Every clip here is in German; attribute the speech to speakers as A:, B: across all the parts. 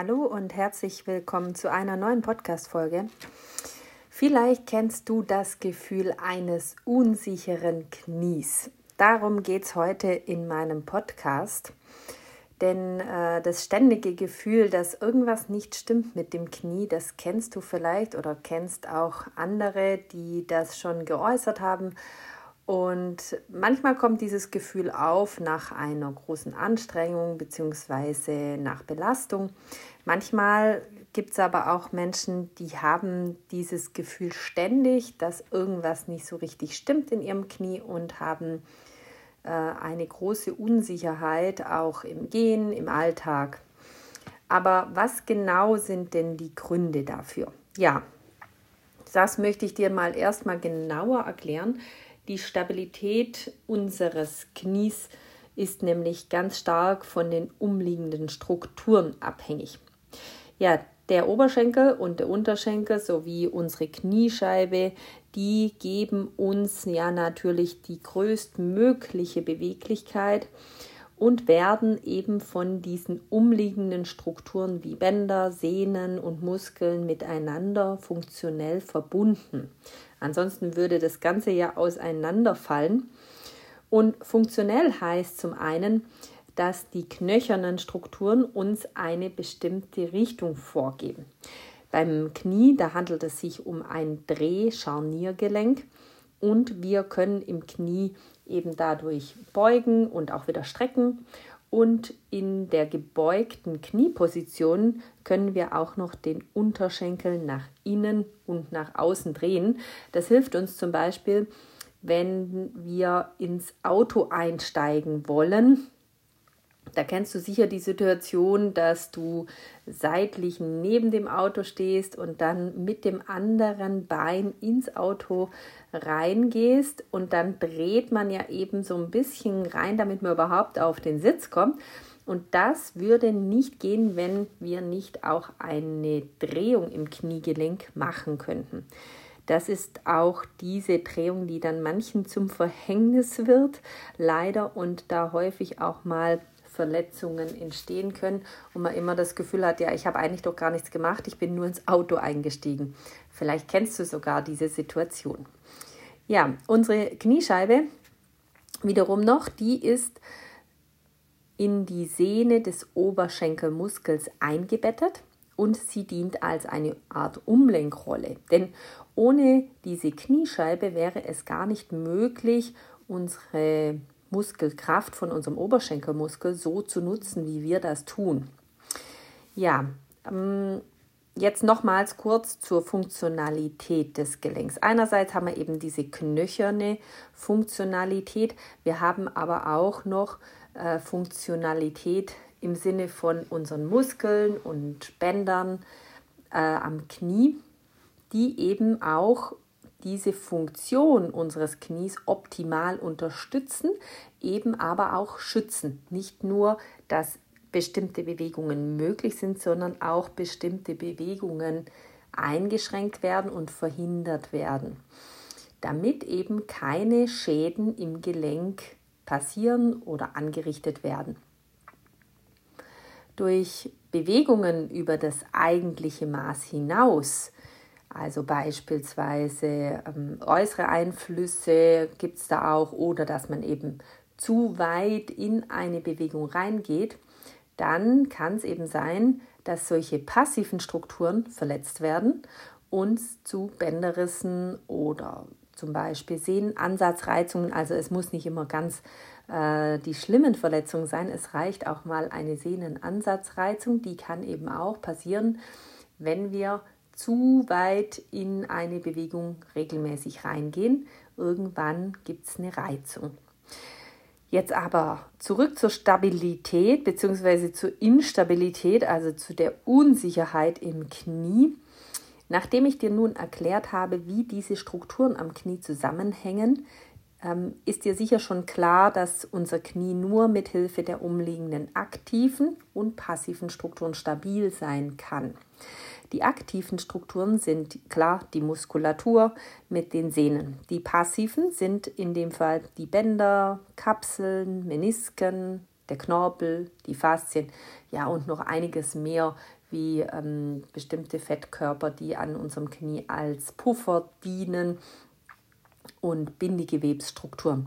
A: Hallo und herzlich willkommen zu einer neuen Podcast-Folge. Vielleicht kennst du das Gefühl eines unsicheren Knies. Darum geht es heute in meinem Podcast. Denn äh, das ständige Gefühl, dass irgendwas nicht stimmt mit dem Knie, das kennst du vielleicht oder kennst auch andere, die das schon geäußert haben und manchmal kommt dieses Gefühl auf nach einer großen Anstrengung bzw. nach Belastung. Manchmal gibt es aber auch Menschen, die haben dieses Gefühl ständig, dass irgendwas nicht so richtig stimmt in ihrem Knie und haben äh, eine große Unsicherheit auch im Gehen, im Alltag. Aber was genau sind denn die Gründe dafür? Ja, das möchte ich dir mal erstmal genauer erklären die Stabilität unseres Knies ist nämlich ganz stark von den umliegenden Strukturen abhängig. Ja, der Oberschenkel und der Unterschenkel sowie unsere Kniescheibe, die geben uns ja natürlich die größtmögliche Beweglichkeit und werden eben von diesen umliegenden Strukturen wie Bänder, Sehnen und Muskeln miteinander funktionell verbunden. Ansonsten würde das Ganze ja auseinanderfallen. Und funktionell heißt zum einen, dass die knöchernen Strukturen uns eine bestimmte Richtung vorgeben. Beim Knie, da handelt es sich um ein Dreh-Scharniergelenk und wir können im Knie eben dadurch beugen und auch wieder strecken und in der gebeugten Knieposition können wir auch noch den Unterschenkel nach innen und nach außen drehen. Das hilft uns zum Beispiel, wenn wir ins Auto einsteigen wollen da kennst du sicher die Situation, dass du seitlich neben dem Auto stehst und dann mit dem anderen Bein ins Auto reingehst und dann dreht man ja eben so ein bisschen rein, damit man überhaupt auf den Sitz kommt. Und das würde nicht gehen, wenn wir nicht auch eine Drehung im Kniegelenk machen könnten. Das ist auch diese Drehung, die dann manchen zum Verhängnis wird, leider und da häufig auch mal Verletzungen entstehen können und man immer das Gefühl hat, ja, ich habe eigentlich doch gar nichts gemacht, ich bin nur ins Auto eingestiegen. Vielleicht kennst du sogar diese Situation. Ja, unsere Kniescheibe wiederum noch, die ist in die Sehne des Oberschenkelmuskels eingebettet und sie dient als eine Art Umlenkrolle. Denn ohne diese Kniescheibe wäre es gar nicht möglich, unsere Muskelkraft von unserem Oberschenkelmuskel so zu nutzen, wie wir das tun. Ja, ähm, jetzt nochmals kurz zur Funktionalität des Gelenks. Einerseits haben wir eben diese knöcherne Funktionalität, wir haben aber auch noch äh, Funktionalität im Sinne von unseren Muskeln und Bändern äh, am Knie, die eben auch diese Funktion unseres Knies optimal unterstützen, eben aber auch schützen. Nicht nur, dass bestimmte Bewegungen möglich sind, sondern auch bestimmte Bewegungen eingeschränkt werden und verhindert werden, damit eben keine Schäden im Gelenk passieren oder angerichtet werden. Durch Bewegungen über das eigentliche Maß hinaus also beispielsweise ähm, äußere Einflüsse gibt es da auch oder dass man eben zu weit in eine Bewegung reingeht, dann kann es eben sein, dass solche passiven Strukturen verletzt werden und zu Bänderrissen oder zum Beispiel Sehnenansatzreizungen. Also es muss nicht immer ganz äh, die schlimmen Verletzungen sein. Es reicht auch mal eine Sehnenansatzreizung. Die kann eben auch passieren, wenn wir zu weit in eine Bewegung regelmäßig reingehen. Irgendwann gibt es eine Reizung. Jetzt aber zurück zur Stabilität bzw. zur Instabilität, also zu der Unsicherheit im Knie. Nachdem ich dir nun erklärt habe, wie diese Strukturen am Knie zusammenhängen, ähm, ist dir sicher schon klar, dass unser Knie nur mit Hilfe der umliegenden aktiven und passiven Strukturen stabil sein kann. Die aktiven Strukturen sind klar die Muskulatur mit den Sehnen. Die passiven sind in dem Fall die Bänder, Kapseln, Menisken, der Knorpel, die Faszien, ja und noch einiges mehr wie ähm, bestimmte Fettkörper, die an unserem Knie als Puffer dienen und Bindegewebsstrukturen.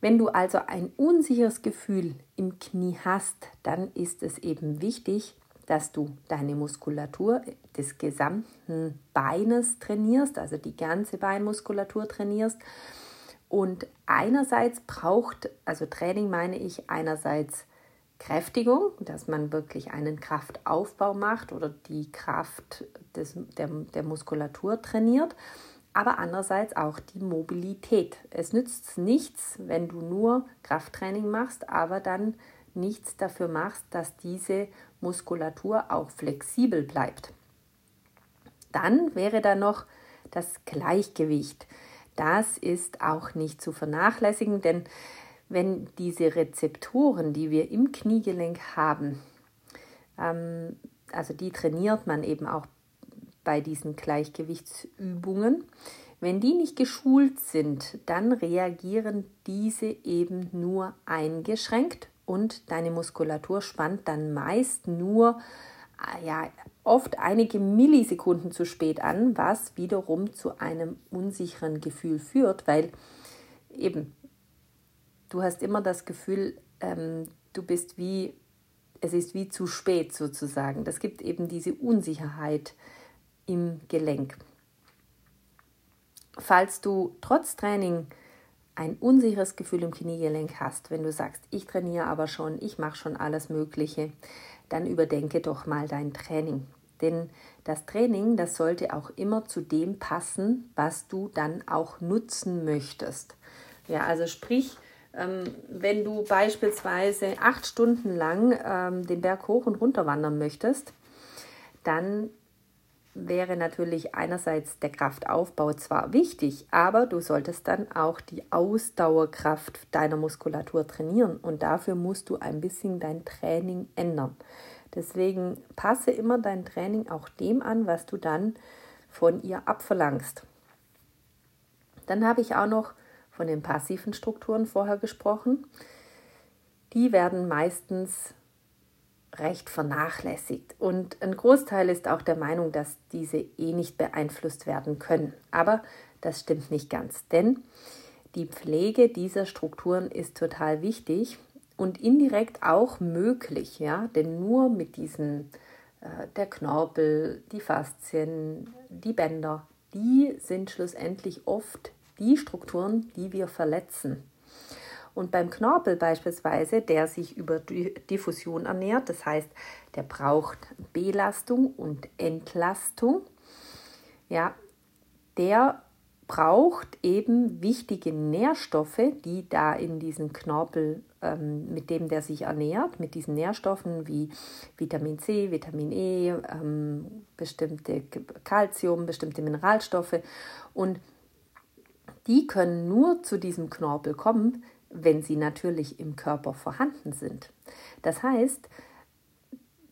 A: Wenn du also ein unsicheres Gefühl im Knie hast, dann ist es eben wichtig, dass du deine Muskulatur des gesamten Beines trainierst, also die ganze Beinmuskulatur trainierst. Und einerseits braucht, also Training meine ich einerseits Kräftigung, dass man wirklich einen Kraftaufbau macht oder die Kraft des, der, der Muskulatur trainiert, aber andererseits auch die Mobilität. Es nützt nichts, wenn du nur Krafttraining machst, aber dann nichts dafür machst, dass diese Muskulatur auch flexibel bleibt. Dann wäre da noch das Gleichgewicht. Das ist auch nicht zu vernachlässigen, denn wenn diese Rezeptoren, die wir im Kniegelenk haben, ähm, also die trainiert man eben auch bei diesen Gleichgewichtsübungen, wenn die nicht geschult sind, dann reagieren diese eben nur eingeschränkt und deine Muskulatur spannt dann meist nur äh, ja, oft einige Millisekunden zu spät an, was wiederum zu einem unsicheren Gefühl führt, weil eben du hast immer das Gefühl, ähm, du bist wie, es ist wie zu spät sozusagen. Das gibt eben diese Unsicherheit im Gelenk. Falls du trotz Training ein unsicheres Gefühl im Kniegelenk hast, wenn du sagst, ich trainiere aber schon, ich mache schon alles Mögliche, dann überdenke doch mal dein Training. Denn das Training, das sollte auch immer zu dem passen, was du dann auch nutzen möchtest. Ja, also sprich, ähm, wenn du beispielsweise acht Stunden lang ähm, den Berg hoch und runter wandern möchtest, dann wäre natürlich einerseits der Kraftaufbau zwar wichtig, aber du solltest dann auch die Ausdauerkraft deiner Muskulatur trainieren und dafür musst du ein bisschen dein Training ändern. Deswegen passe immer dein Training auch dem an, was du dann von ihr abverlangst. Dann habe ich auch noch von den passiven Strukturen vorher gesprochen. Die werden meistens recht vernachlässigt. Und ein Großteil ist auch der Meinung, dass diese eh nicht beeinflusst werden können. Aber das stimmt nicht ganz, denn die Pflege dieser Strukturen ist total wichtig und indirekt auch möglich, ja, denn nur mit diesen äh, der Knorpel, die Faszien, die Bänder, die sind schlussendlich oft die Strukturen, die wir verletzen. Und beim Knorpel beispielsweise, der sich über Diffusion ernährt, das heißt, der braucht Belastung und Entlastung, ja, der braucht eben wichtige Nährstoffe, die da in diesen Knorpel, ähm, mit dem der sich ernährt, mit diesen Nährstoffen wie Vitamin C, Vitamin E, ähm, bestimmte Kalzium, bestimmte Mineralstoffe. Und die können nur zu diesem Knorpel kommen, wenn sie natürlich im Körper vorhanden sind. Das heißt,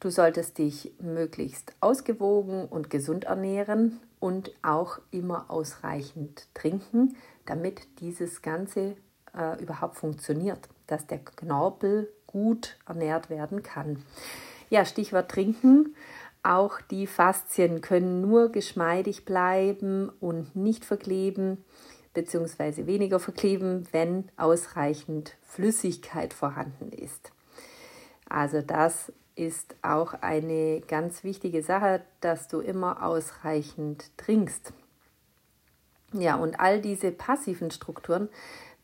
A: du solltest dich möglichst ausgewogen und gesund ernähren und auch immer ausreichend trinken, damit dieses Ganze äh, überhaupt funktioniert, dass der Knorpel gut ernährt werden kann. Ja, Stichwort trinken. Auch die Faszien können nur geschmeidig bleiben und nicht verkleben bzw. weniger verkleben, wenn ausreichend Flüssigkeit vorhanden ist. Also das ist auch eine ganz wichtige Sache, dass du immer ausreichend trinkst. Ja, und all diese passiven Strukturen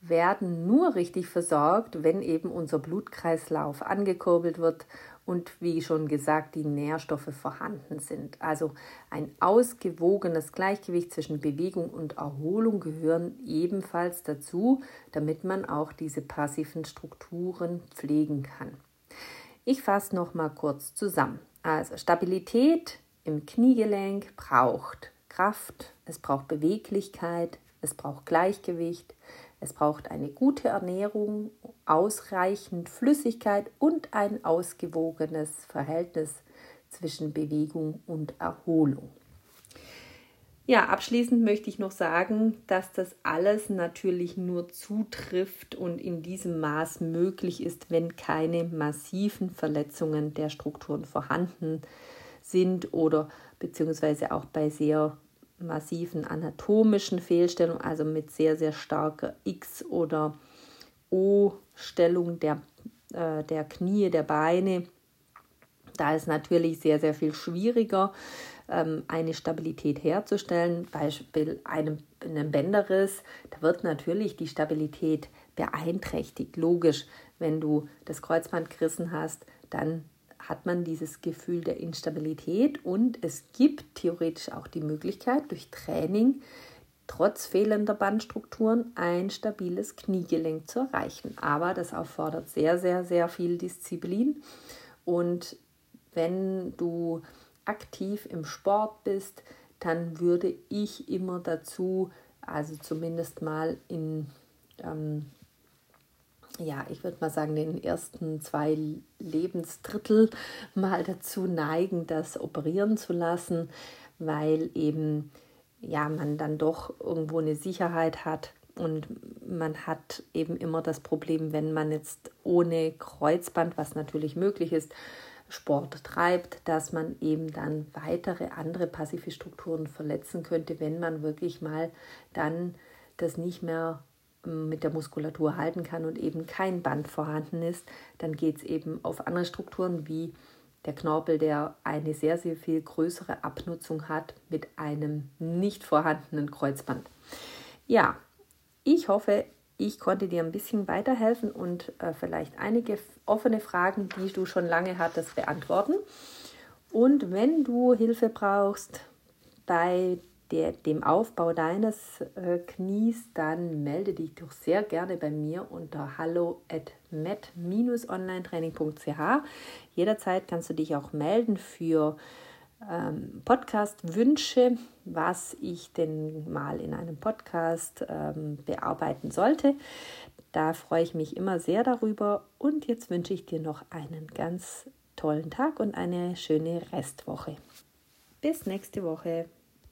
A: werden nur richtig versorgt, wenn eben unser Blutkreislauf angekurbelt wird und wie schon gesagt, die Nährstoffe vorhanden sind. Also ein ausgewogenes Gleichgewicht zwischen Bewegung und Erholung gehören ebenfalls dazu, damit man auch diese passiven Strukturen pflegen kann. Ich fasse noch mal kurz zusammen. Also Stabilität im Kniegelenk braucht Kraft, es braucht Beweglichkeit, es braucht Gleichgewicht, es braucht eine gute Ernährung, ausreichend Flüssigkeit und ein ausgewogenes Verhältnis zwischen Bewegung und Erholung. Ja, abschließend möchte ich noch sagen, dass das alles natürlich nur zutrifft und in diesem Maß möglich ist, wenn keine massiven Verletzungen der Strukturen vorhanden sind oder beziehungsweise auch bei sehr massiven anatomischen Fehlstellungen, also mit sehr, sehr starker X- oder O-Stellung der, äh, der Knie, der Beine. Da ist natürlich sehr, sehr viel schwieriger, ähm, eine Stabilität herzustellen. Beispiel einem, einem Bänderriss, da wird natürlich die Stabilität beeinträchtigt. Logisch, wenn du das Kreuzband gerissen hast, dann hat man dieses Gefühl der Instabilität und es gibt theoretisch auch die Möglichkeit, durch Training trotz fehlender Bandstrukturen ein stabiles Kniegelenk zu erreichen. Aber das erfordert sehr, sehr, sehr viel Disziplin. Und wenn du aktiv im Sport bist, dann würde ich immer dazu, also zumindest mal in ähm, ja, ich würde mal sagen, den ersten zwei Lebensdrittel mal dazu neigen, das operieren zu lassen, weil eben ja man dann doch irgendwo eine Sicherheit hat und man hat eben immer das Problem, wenn man jetzt ohne Kreuzband, was natürlich möglich ist, Sport treibt, dass man eben dann weitere andere passive Strukturen verletzen könnte, wenn man wirklich mal dann das nicht mehr mit der Muskulatur halten kann und eben kein Band vorhanden ist, dann geht es eben auf andere Strukturen wie der Knorpel, der eine sehr, sehr viel größere Abnutzung hat mit einem nicht vorhandenen Kreuzband. Ja, ich hoffe, ich konnte dir ein bisschen weiterhelfen und äh, vielleicht einige offene Fragen, die du schon lange hattest, beantworten. Und wenn du Hilfe brauchst bei der, dem Aufbau deines äh, Knies, dann melde dich doch sehr gerne bei mir unter hallo at met-onlinetraining.ch. Jederzeit kannst du dich auch melden für ähm, Podcast-Wünsche, was ich denn mal in einem Podcast ähm, bearbeiten sollte. Da freue ich mich immer sehr darüber und jetzt wünsche ich dir noch einen ganz tollen Tag und eine schöne Restwoche. Bis nächste Woche.